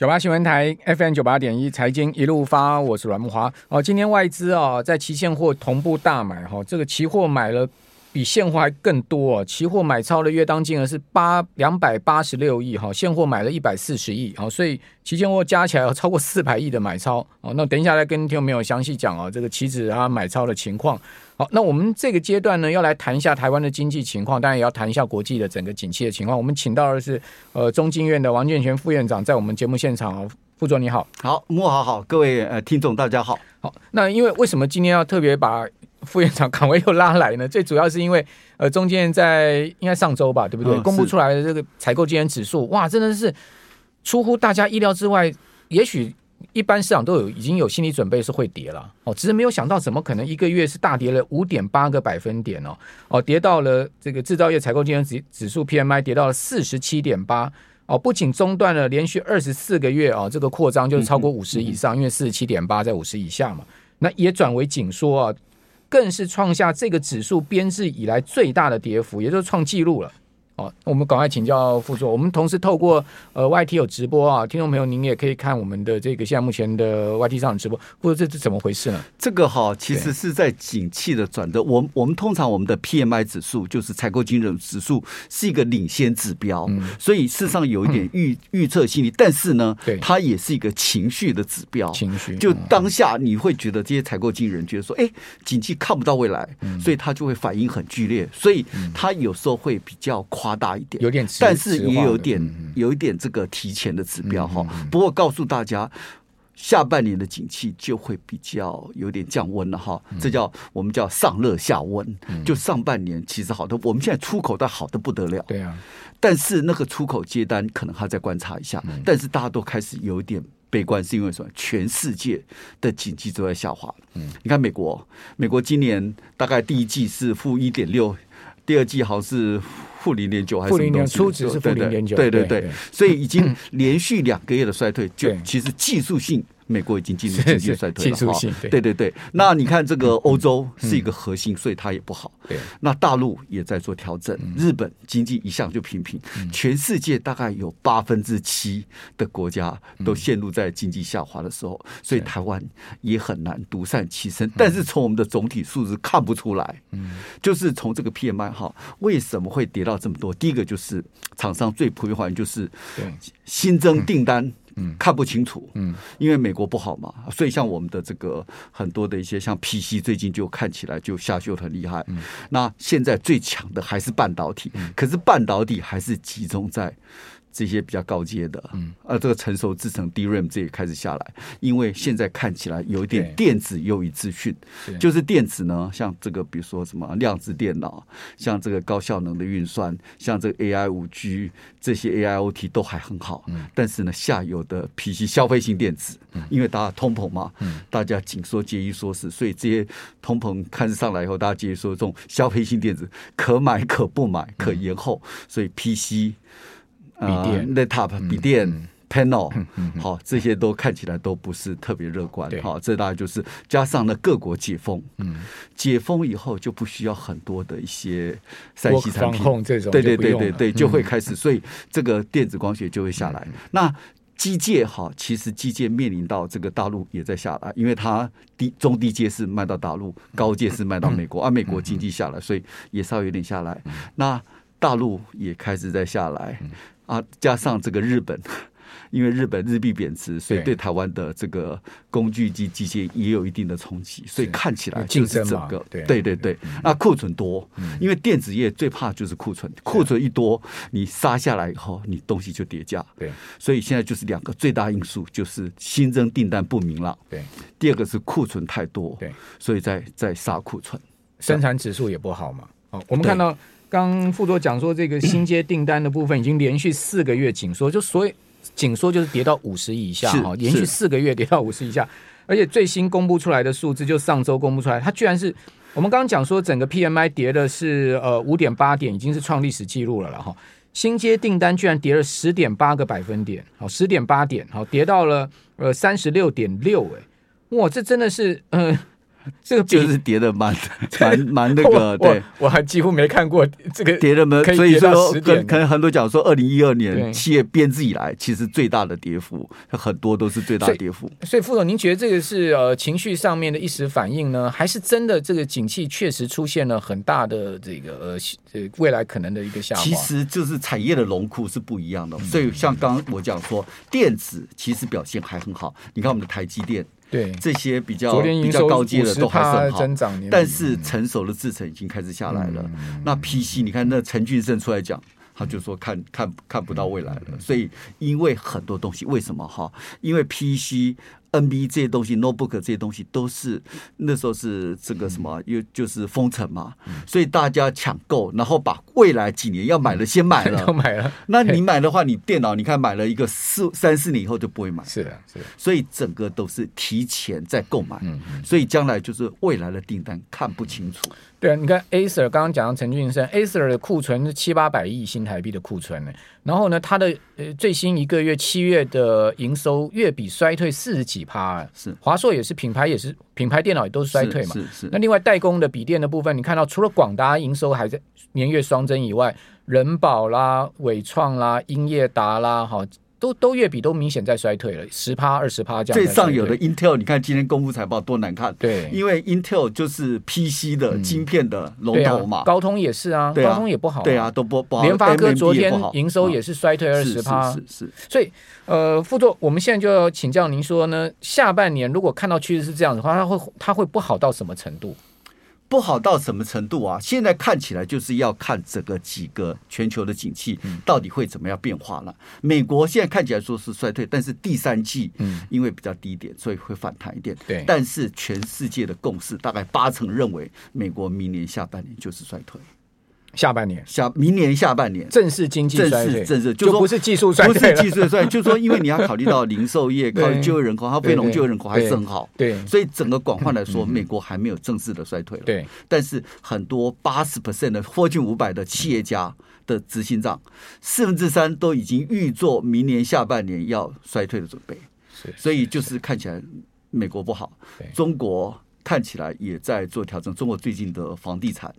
九八新闻台 FM 九八点一财经一路发，我是阮木华。哦，今天外资啊在期现货同步大买哈，这个期货买了比现货还更多啊，期货买超的约当金额是八两百八十六亿哈，现货买了一百四十亿，好，所以期现货加起来有超过四百亿的买超。哦，那等一下来跟听众朋友详细讲啊，这个期指啊买超的情况。好，那我们这个阶段呢，要来谈一下台湾的经济情况，当然也要谈一下国际的整个景气的情况。我们请到的是呃中经院的王建全副院长，在我们节目现场哦。副总你好，好，莫好好，各位呃听众大家好。好，那因为为什么今天要特别把副院长岗位又拉来呢？最主要是因为呃中经在应该上周吧，对不对？嗯、公布出来的这个采购经理指数，哇，真的是出乎大家意料之外，也许。一般市场都有已经有心理准备是会跌了。哦，只是没有想到怎么可能一个月是大跌了五点八个百分点哦。哦，跌到了这个制造业采购经理指指数 PMI 跌到了四十七点八。哦，不仅中断了连续二十四个月啊，这个扩张就是超过五十以上，因为四十七点八在五十以下嘛，那也转为紧缩啊，更是创下这个指数编制以来最大的跌幅，也就是创纪录了。哦，我们赶快请教副座。我们同时透过呃 YT 有直播啊，听众朋友您也可以看我们的这个现在目前的 YT 上的直播。不过这是怎么回事呢？这个哈，其实是在景气的转折。我我们通常我们的 PMI 指数就是采购经理人指数是一个领先指标，嗯、所以事实上有一点预预测心理。但是呢，对它也是一个情绪的指标。情绪就当下你会觉得这些采购经理人觉得说，哎，景气看不到未来，所以他就会反应很剧烈，所以他有时候会比较夸。大一点，有点，但是也有点有一点这个提前的指标哈。不过告诉大家，下半年的景气就会比较有点降温了哈。这叫我们叫上热下温。就上半年其实好的，我们现在出口都好的不得了。对啊，但是那个出口接单可能还在观察一下。但是大家都开始有点悲观，是因为什么？全世界的经济都在下滑。嗯，你看美国，美国今年大概第一季是负一点六。第二季好像是负零点九还是负零点初值是负零点九，对对对，所以已经连续两个月的衰退，就其实技术性。美国已经进入经济衰退了哈，对对对。那你看这个欧洲是一个核心，所以它也不好。对，那大陆也在做调整。日本经济一向就平平，全世界大概有八分之七的国家都陷入在经济下滑的时候，所以台湾也很难独善其身。但是从我们的总体数字看不出来，嗯，就是从这个 PMI 哈，为什么会跌到这么多？第一个就是厂商最普遍反应就是新增订单。嗯，看不清楚，嗯，因为美国不好嘛，所以像我们的这个很多的一些像 PC 最近就看起来就下修很厉害。嗯，那现在最强的还是半导体，可是半导体还是集中在。这些比较高阶的，嗯，啊，这个成熟制成 DRAM 这也开始下来，因为现在看起来有一点电子优于资讯，就是电子呢，像这个比如说什么量子电脑，像这个高效能的运算，像这个 AI 五 G 这些 AIoT 都还很好，嗯，但是呢，下游的 PC 消费性电子，因为大家通膨嘛，嗯，大家紧缩节衣缩食，所以这些通膨开始上来以后，大家节衣缩食，这种消费性电子可买可不买，可延后，所以 PC。笔电、laptop、笔电、panel，好，这些都看起来都不是特别乐观。好，这大概就是加上了，各国解封，嗯。解封以后就不需要很多的一些三 C 产品，对对对对对，就会开始，所以这个电子光学就会下来。那机械哈，其实机械面临到这个大陆也在下来，因为它低中低阶是卖到大陆，高阶是卖到美国，而美国经济下来，所以也稍微有点下来。那大陆也开始在下来。啊，加上这个日本，因为日本日币贬值，所以对台湾的这个工具机机械也有一定的冲击，所以看起来就是整个对对对对。那库存多，因为电子业最怕就是库存，库存一多，你杀下来以后，你东西就跌价。对，所以现在就是两个最大因素，就是新增订单不明朗。对，第二个是库存太多。对，所以在在杀库存，生产指数也不好嘛。哦，我们看到。刚副座讲说，这个新接订单的部分已经连续四个月紧缩，就所以紧缩就是跌到五十以下哈，连续四个月跌到五十以下，而且最新公布出来的数字就上周公布出来，它居然是我们刚刚讲说整个 PMI 跌的是呃五点八点，已经是创历史记录了了哈，新接订单居然跌了十点八个百分点，好十点八点，好跌到了呃三十六点六，哎，哇，这真的是嗯。呃 这个就是跌的蛮 蛮蛮那个，对，我还几乎没看过这个跌的蛮，所以说可可能很多讲说，二零一二年企业编制以来，其实最大的跌幅，很多都是最大的跌幅。所以副总，您觉得这个是呃情绪上面的一时反应呢，还是真的这个景气确实出现了很大的这个呃未来可能的一个下滑？其实就是产业的龙库是不一样的，所以像刚刚我讲说，电子其实表现还很好，你看我们的台积电。对这些比较比较高阶的都还是很好，但是成熟的制程已经开始下来了。嗯、那 PC 你看，那陈俊生出来讲，他就说看看看不到未来了。所以因为很多东西，为什么哈？因为 PC。NB 这些东西，notebook 这些东西都是那时候是这个什么，又就是封城嘛，所以大家抢购，然后把未来几年要买的先买了，买了。那你买的话，你电脑你看买了一个四三四年以后就不会买，是的，是的。所以整个都是提前在购买，所以将来就是未来的订单看不清楚。对啊，你看 Acer 刚刚讲到陈俊生，Acer 的库存是七八百亿新台币的库存呢。然后呢，它的呃最新一个月七月的营收月比衰退四十几趴，是华硕也是品牌也是品牌电脑也都是衰退嘛。那另外代工的笔电的部分，你看到除了广达营收还在年月双增以外，人保啦、伟创啦、英业达啦，哈。都都月比都明显在衰退了，十趴二十趴这样。最上游的 Intel，你看今天公布财报多难看。对，因为 Intel 就是 PC 的晶片的龙头嘛。高通也是啊，高通也不好。对啊，都不不好。联发科昨天营收也是衰退二十趴。是是。所以呃，副座，我们现在就要请教您说呢，下半年如果看到趋势是这样的话，它会它会不好到什么程度？不好到什么程度啊？现在看起来就是要看整个几个全球的景气到底会怎么样变化了。美国现在看起来说是衰退，但是第三季因为比较低点，所以会反弹一点。对，但是全世界的共识大概八成认为美国明年下半年就是衰退。下半年，下明年下半年。正式经济，正式正式就不是技术衰退，不是技术衰退，就是说，因为你要考虑到零售业，考虑就业人口，它非农就业人口还是很好，对，所以整个广泛来说，美国还没有正式的衰退了，对。但是很多八十 percent 的 Fortune 五百的企业家的执行长，四分之三都已经预做明年下半年要衰退的准备，是。所以就是。看起来美国不好，中国看起来也在做调整，中国最近的房地产。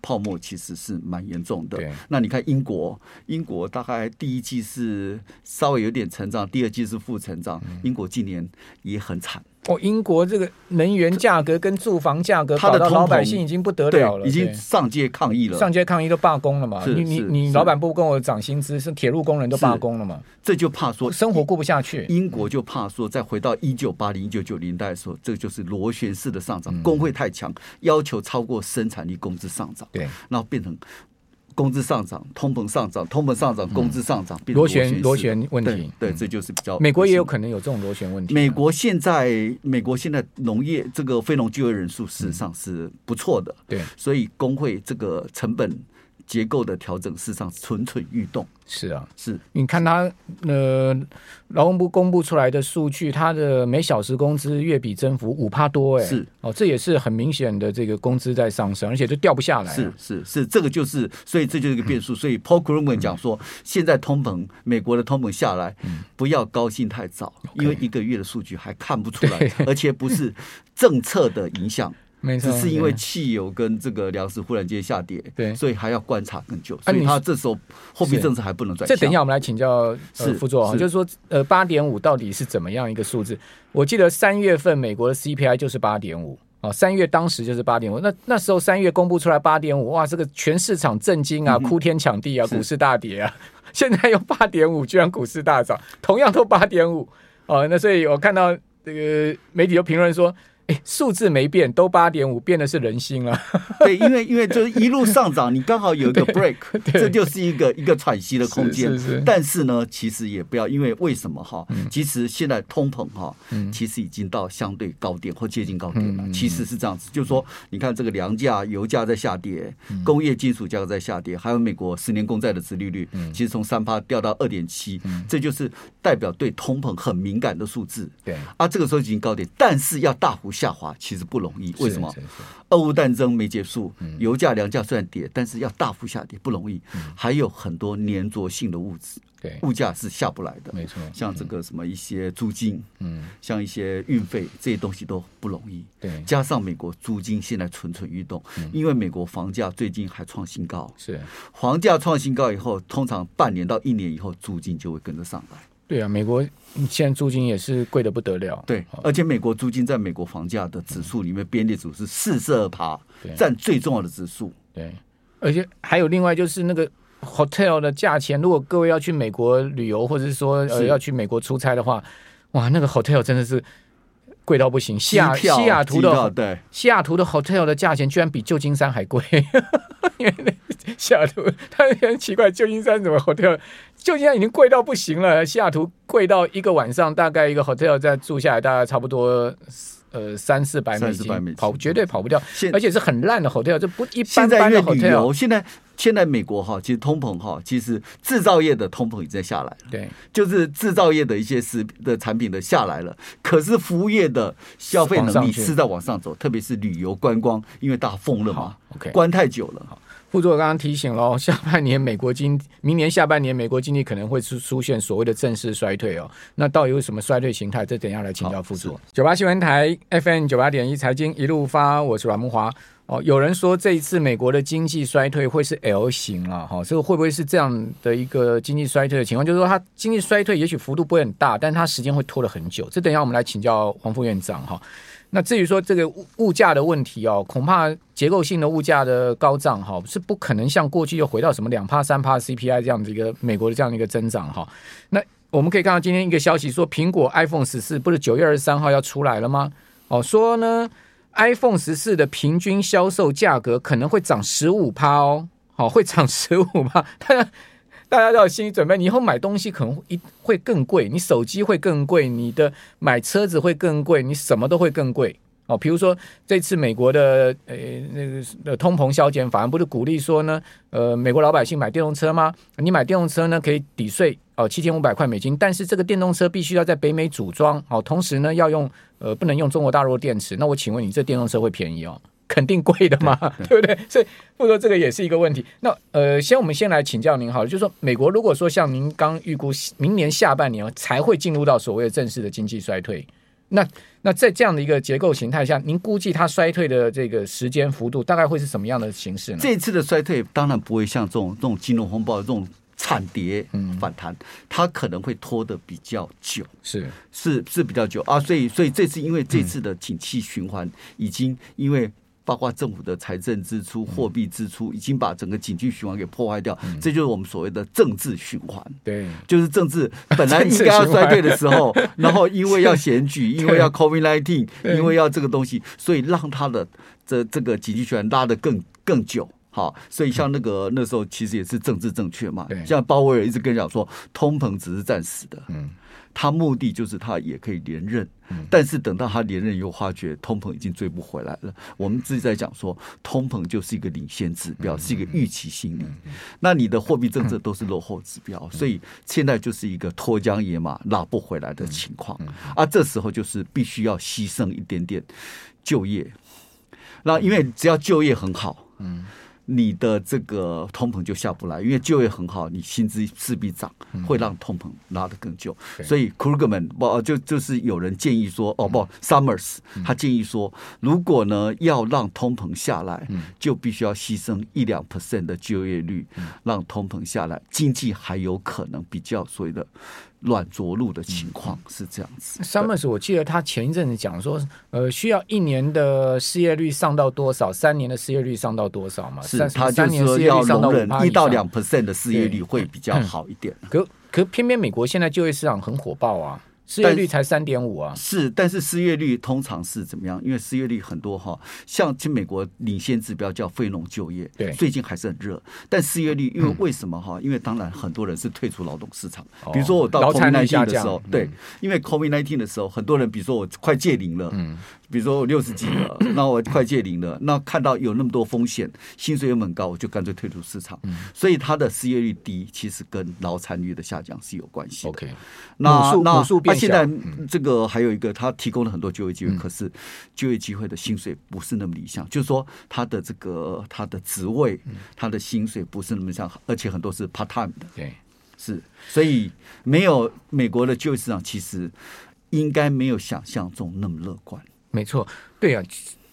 泡沫其实是蛮严重的。那你看英国，英国大概第一季是稍微有点成长，第二季是负成长。英国今年也很惨。哦，英国这个能源价格跟住房价格，他的老百姓已经不得了了，已经上街抗议了，上街抗议都罢工了嘛？你你你老板不跟我涨薪资，是铁路工人都罢工了嘛？这就怕说生活过不下去。英国就怕说再回到一九八零、一九九零代的时候，这就是螺旋式的上涨，工会太强，要求超过生产力工资上涨，对，然后变成。工资上涨，通膨上涨，通膨上涨，工资上涨，螺旋螺旋问题，对，这就是比较。美国也有可能有这种螺旋问题。美国现在，美国现在农业这个非农就业人数事实上是不错的，对，所以工会这个成本结构的调整事实上蠢蠢欲动。是啊，是。你看他呃，劳动部公布出来的数据，他的每小时工资月比增幅五帕多，哎，是。哦，这也是很明显的这个工资在上升，而且就掉不下来。是是是，这个就是，所以这就是一个变数。所以 Paul Krugman 讲说，现在通膨，美国的通膨下来，不要高兴太早，因为一个月的数据还看不出来，而且不是政策的影响。只是因为汽油跟这个粮食忽然间下跌，对，所以还要观察更久。所以他这时候货币政策还不能转。这等一下我们来请教是副座啊，就是说呃八点五到底是怎么样一个数字？我记得三月份美国的 CPI 就是八点五啊，三月当时就是八点五。那那时候三月公布出来八点五，哇，这个全市场震惊啊，哭天抢地啊，股市大跌啊。现在又八点五，居然股市大涨，同样都八点五哦。那所以我看到这个媒体有评论说。哎，数字没变，都八点五，变的是人心了。对，因为因为就是一路上涨，你刚好有一个 break，这就是一个一个喘息的空间。是是是，但是呢，其实也不要，因为为什么哈？其实现在通膨哈，其实已经到相对高点或接近高点了。其实是这样子，就是说，你看这个粮价、油价在下跌，工业金属价格在下跌，还有美国十年公债的殖利率，其实从三趴掉到二点七，这就是代表对通膨很敏感的数字。对，啊，这个时候已经高点，但是要大幅。下滑其实不容易，为什么？俄乌战争没结束，油价、粮价虽然跌，但是要大幅下跌不容易。还有很多粘着性的物质，对，物价是下不来的，没错。像这个什么一些租金，嗯，像一些运费这些东西都不容易，对。加上美国租金现在蠢蠢欲动，因为美国房价最近还创新高，是房价创新高以后，通常半年到一年以后，租金就会跟着上来。对啊，美国现在租金也是贵的不得了。对，而且美国租金在美国房价的指数里面，编列组是四十二趴，占最重要的指数。对，而且还有另外就是那个 hotel 的价钱，如果各位要去美国旅游，或者是说呃要去美国出差的话，哇，那个 hotel 真的是贵到不行。西雅西雅图的对西雅图的 hotel 的价钱居然比旧金山还贵，因为那 西雅图它很奇怪，旧金山怎么 hotel？旧金山已经贵到不行了，西雅图贵到一个晚上大概一个 hotel 再住下来大概差不多呃三四百美金，跑绝对跑不掉，而且是很烂的 hotel，这不一般般的 hotel。现在现在美国哈，其实通膨哈，其实制造业的通膨已经在下来了，对，就是制造业的一些食的产品的下来了，可是服务业的消费能力是在往上走，特别是旅游观光，因为大封了嘛，OK，关太久了。副座刚刚提醒喽，下半年美国经，明年下半年美国经济可能会出出现所谓的正式衰退哦。那到底有什么衰退形态？这等一下来请教副座。九八新闻台 FM 九八点一财经一路发，我是阮木华。哦，有人说这一次美国的经济衰退会是 L 型了哈，这个会不会是这样的一个经济衰退的情况？就是说它经济衰退也许幅度不会很大，但它时间会拖了很久。这等一下我们来请教黄副院长哈。那至于说这个物物价的问题哦，恐怕结构性的物价的高涨哈，是不可能像过去又回到什么两趴三趴 CPI 这样的一个美国的这样的一个增长哈。那我们可以看到今天一个消息说，苹果 iPhone 十四不是九月二十三号要出来了吗？哦，说呢 iPhone 十四的平均销售价格可能会涨十五趴哦，好，会涨十五趴。大家都有心理准备，你以后买东西可能一会更贵，你手机会更贵，你的买车子会更贵，你什么都会更贵哦。比如说这次美国的呃那个通膨削减法案不是鼓励说呢，呃，美国老百姓买电动车吗？你买电动车呢可以抵税哦，七千五百块美金，但是这个电动车必须要在北美组装哦，同时呢要用呃不能用中国大陆电池。那我请问你，这电动车会便宜哦？肯定贵的嘛，对，不对？所以，不说这个也是一个问题。那呃，先我们先来请教您好了，就是说，美国如果说像您刚预估，明年下半年才会进入到所谓的正式的经济衰退，那那在这样的一个结构形态下，您估计它衰退的这个时间幅度大概会是什么样的形式呢？这次的衰退当然不会像这种这种金融风暴这种惨跌反弹，嗯，它可能会拖得比较久，是是是比较久啊。所以所以这次因为这次的景气循环已经因为。包括政府的财政支出、货币支出，已经把整个经济循环给破坏掉。这就是我们所谓的政治循环。对，就是政治本来应该要衰退的时候，然后因为要选举，因为要 COVID-19，因为要这个东西，所以让他的这这个经济循环拉得更更久。好，所以像那个那时候其实也是政治正确嘛。像鲍威尔一直跟人讲说，通膨只是暂时的。嗯。他目的就是他也可以连任，但是等到他连任又发觉通膨已经追不回来了。我们自己在讲说，通膨就是一个领先指标，是一个预期心理。那你的货币政策都是落后指标，所以现在就是一个脱缰野马拉不回来的情况。啊，这时候就是必须要牺牲一点点就业。那因为只要就业很好，嗯。你的这个通膨就下不来，因为就业很好，你薪资势必涨，会让通膨拉得更久。嗯、所以 Krugman 不就就是有人建议说，哦不，Summers 他建议说，如果呢要让通膨下来，就必须要牺牲一两 percent 的就业率，让通膨下来，经济还有可能比较所谓的。软着陆的情况是这样子。Summers，我记得他前一阵子讲说，呃，需要一年的失业率上到多少，三年的失业率上到多少嘛？是，他就是说要容忍一到两 percent 的失业率会比较好一点。可可偏偏美国现在就业市场很火爆啊。失业率才三点五啊，是，但是失业率通常是怎么样？因为失业率很多哈，像其实美国领先指标叫非农就业，对，最近还是很热。但失业率，因为为什么哈？因为当然很多人是退出劳动市场，比如说我到 COVID-19 的时候，对，因为 COVID nineteen 的时候，很多人比如说我快戒龄了，嗯。比如说我六十几了，那我快届龄了，那看到有那么多风险，薪水又很高，我就干脆退出市场。所以他的失业率低，其实跟劳产率的下降是有关系的。OK，那那那现在这个还有一个，他提供了很多就业机会，可是就业机会的薪水不是那么理想，就是说他的这个他的职位，他的薪水不是那么像，而且很多是 part time 的。对。是，所以没有美国的就业市场，其实应该没有想象中那么乐观。没错，对啊，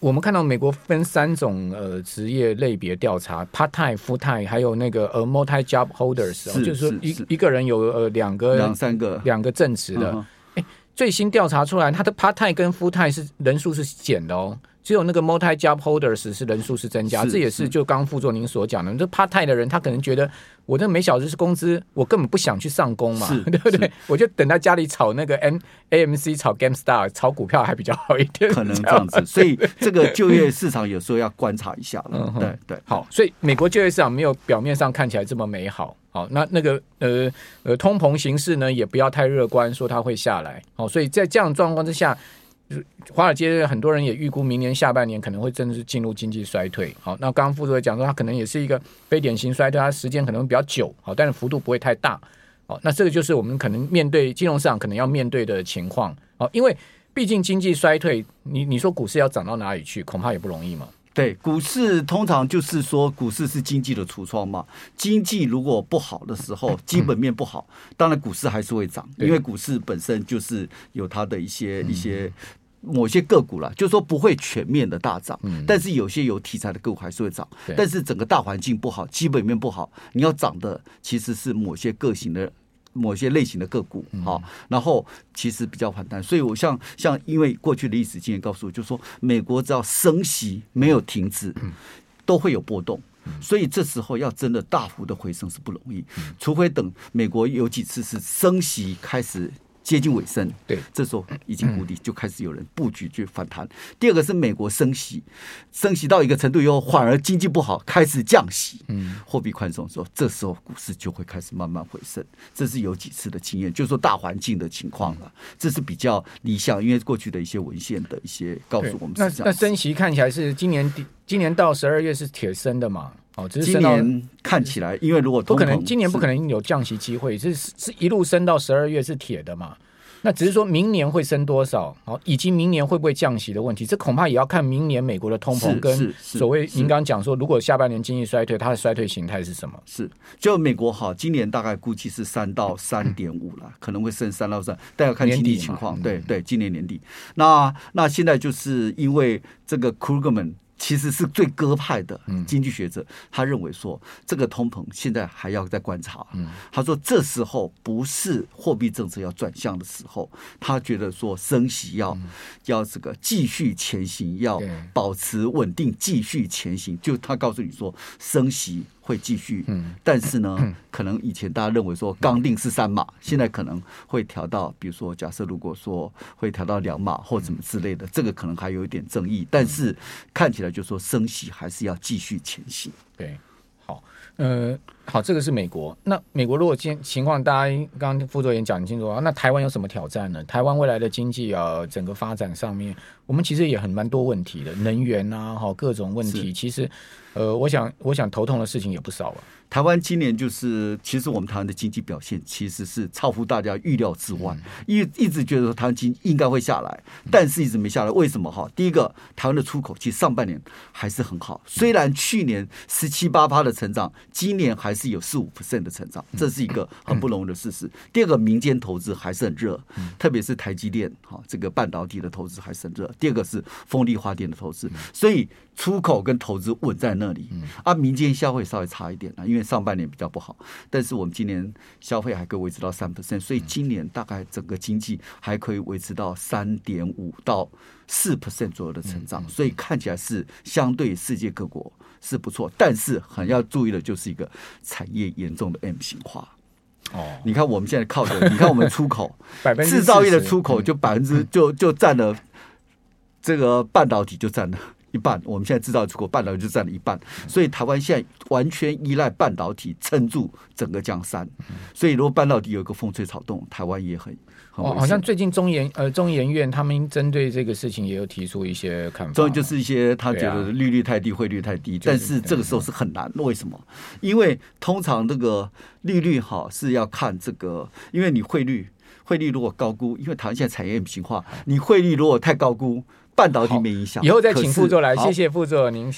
我们看到美国分三种呃职业类别调查，part time、full time，还有那个呃 multi job holders，是就是说一一个人有呃两个、两三个、两个正职的。哎、嗯，最新调查出来，他的 part time 跟 full time 是人数是减的哦。只有那个 multi job holders 是人数是增加，这也是就刚刚副座您所讲的，这 part time 的人他可能觉得我这每小时是工资，我根本不想去上工嘛，对不对？我就等在家里炒那个 M AMC 炒 GameStar 炒股票还比较好一点，可能这样子。所以这个就业市场有时候要观察一下了。对对，好，所以美国就业市场没有表面上看起来这么美好。好，那那个呃呃通膨形势呢，也不要太乐观，说它会下来。好，所以在这样状况之下。华尔街很多人也预估明年下半年可能会真的是进入经济衰退。好，那刚刚副座讲说，它可能也是一个非典型衰退，它时间可能会比较久。好，但是幅度不会太大。好，那这个就是我们可能面对金融市场可能要面对的情况。好，因为毕竟经济衰退，你你说股市要涨到哪里去，恐怕也不容易嘛。对，股市通常就是说，股市是经济的橱窗嘛。经济如果不好的时候，基本面不好，当然股市还是会涨，因为股市本身就是有它的一些一些。某些个股了，就是说不会全面的大涨，嗯，但是有些有题材的个股还是会涨。但是整个大环境不好，基本面不好，你要涨的其实是某些个型的、某些类型的个股，好，然后其实比较反弹。所以我像像因为过去的历史经验告诉我，就是说美国只要升息没有停止，都会有波动。所以这时候要真的大幅的回升是不容易，除非等美国有几次是升息开始。接近尾声，对，这时候已经谷底，就开始有人布局去反弹。第二个是美国升息，升息到一个程度以后，反而经济不好，开始降息，嗯，货币宽松的时候，这时候股市就会开始慢慢回升。这是有几次的经验，就是说大环境的情况了。这是比较理想，因为过去的一些文献的一些告诉我们。那那升息看起来是今年底，今年到十二月是铁升的嘛？哦，只是今年看起来，因为如果不可能，今年不可能有降息机会，是是一路升到十二月是铁的嘛？那只是说明年会升多少，好，以及明年会不会降息的问题，这恐怕也要看明年美国的通膨跟所谓您刚刚讲说，如果下半年经济衰退，它的衰退形态是什么？是，就美国哈，今年大概估计是三到三点五了，可能会升三到三，但要看经济情况。对对，今年年底。那那现在就是因为这个 Krugman。其实是最鸽派的经济学者，他认为说这个通膨现在还要再观察。他说这时候不是货币政策要转向的时候，他觉得说升息要要这个继续前行，要保持稳定，继续前行。就他告诉你说升息。会继续，但是呢，可能以前大家认为说刚定是三码，现在可能会调到，比如说假设如果说会调到两码或什么之类的，这个可能还有一点争议，但是看起来就说升息还是要继续前行。对，好，呃，好，这个是美国。那美国如果今情况，大家刚刚副座也讲清楚啊，那台湾有什么挑战呢？台湾未来的经济啊，整个发展上面，我们其实也很蛮多问题的，能源啊，哈，各种问题，其实。呃，我想，我想头痛的事情也不少啊。台湾今年就是，其实我们台湾的经济表现其实是超乎大家预料之外，一、嗯、一直觉得说台湾经应该会下来，但是一直没下来。为什么哈？第一个，台湾的出口其实上半年还是很好，虽然去年十七八趴的成长，今年还是有四五 percent 的成长，这是一个 很不容易的事实。第二个，民间投资还是很热，特别是台积电哈，这个半导体的投资还是很热。第二个是风力发电的投资，所以出口跟投资稳在那里，啊，民间消费稍微差一点啊，因为。上半年比较不好，但是我们今年消费还可以维持到三 percent，所以今年大概整个经济还可以维持到三点五到四 percent 左右的成长，所以看起来是相对世界各国是不错。但是很要注意的就是一个产业严重的 M 型化。哦，你看我们现在靠着，你看我们出口，制造业的出口就百分之就就占了这个半导体就占了。一半，我们现在制造出口半导体就占了一半，所以台湾现在完全依赖半导体撑住整个江山。所以如果半导体有一个风吹草动，台湾也很很哦。好像最近中研呃中研院他们针对这个事情也有提出一些看法。所以就是一些他觉得利率太低，汇率太低，但是这个时候是很难。为什么？因为通常这个利率好是要看这个，因为你汇率汇率如果高估，因为台湾现在产业 M 型化，你汇率如果太高估。半导体没影响，以后再请副座来，谢谢副座您。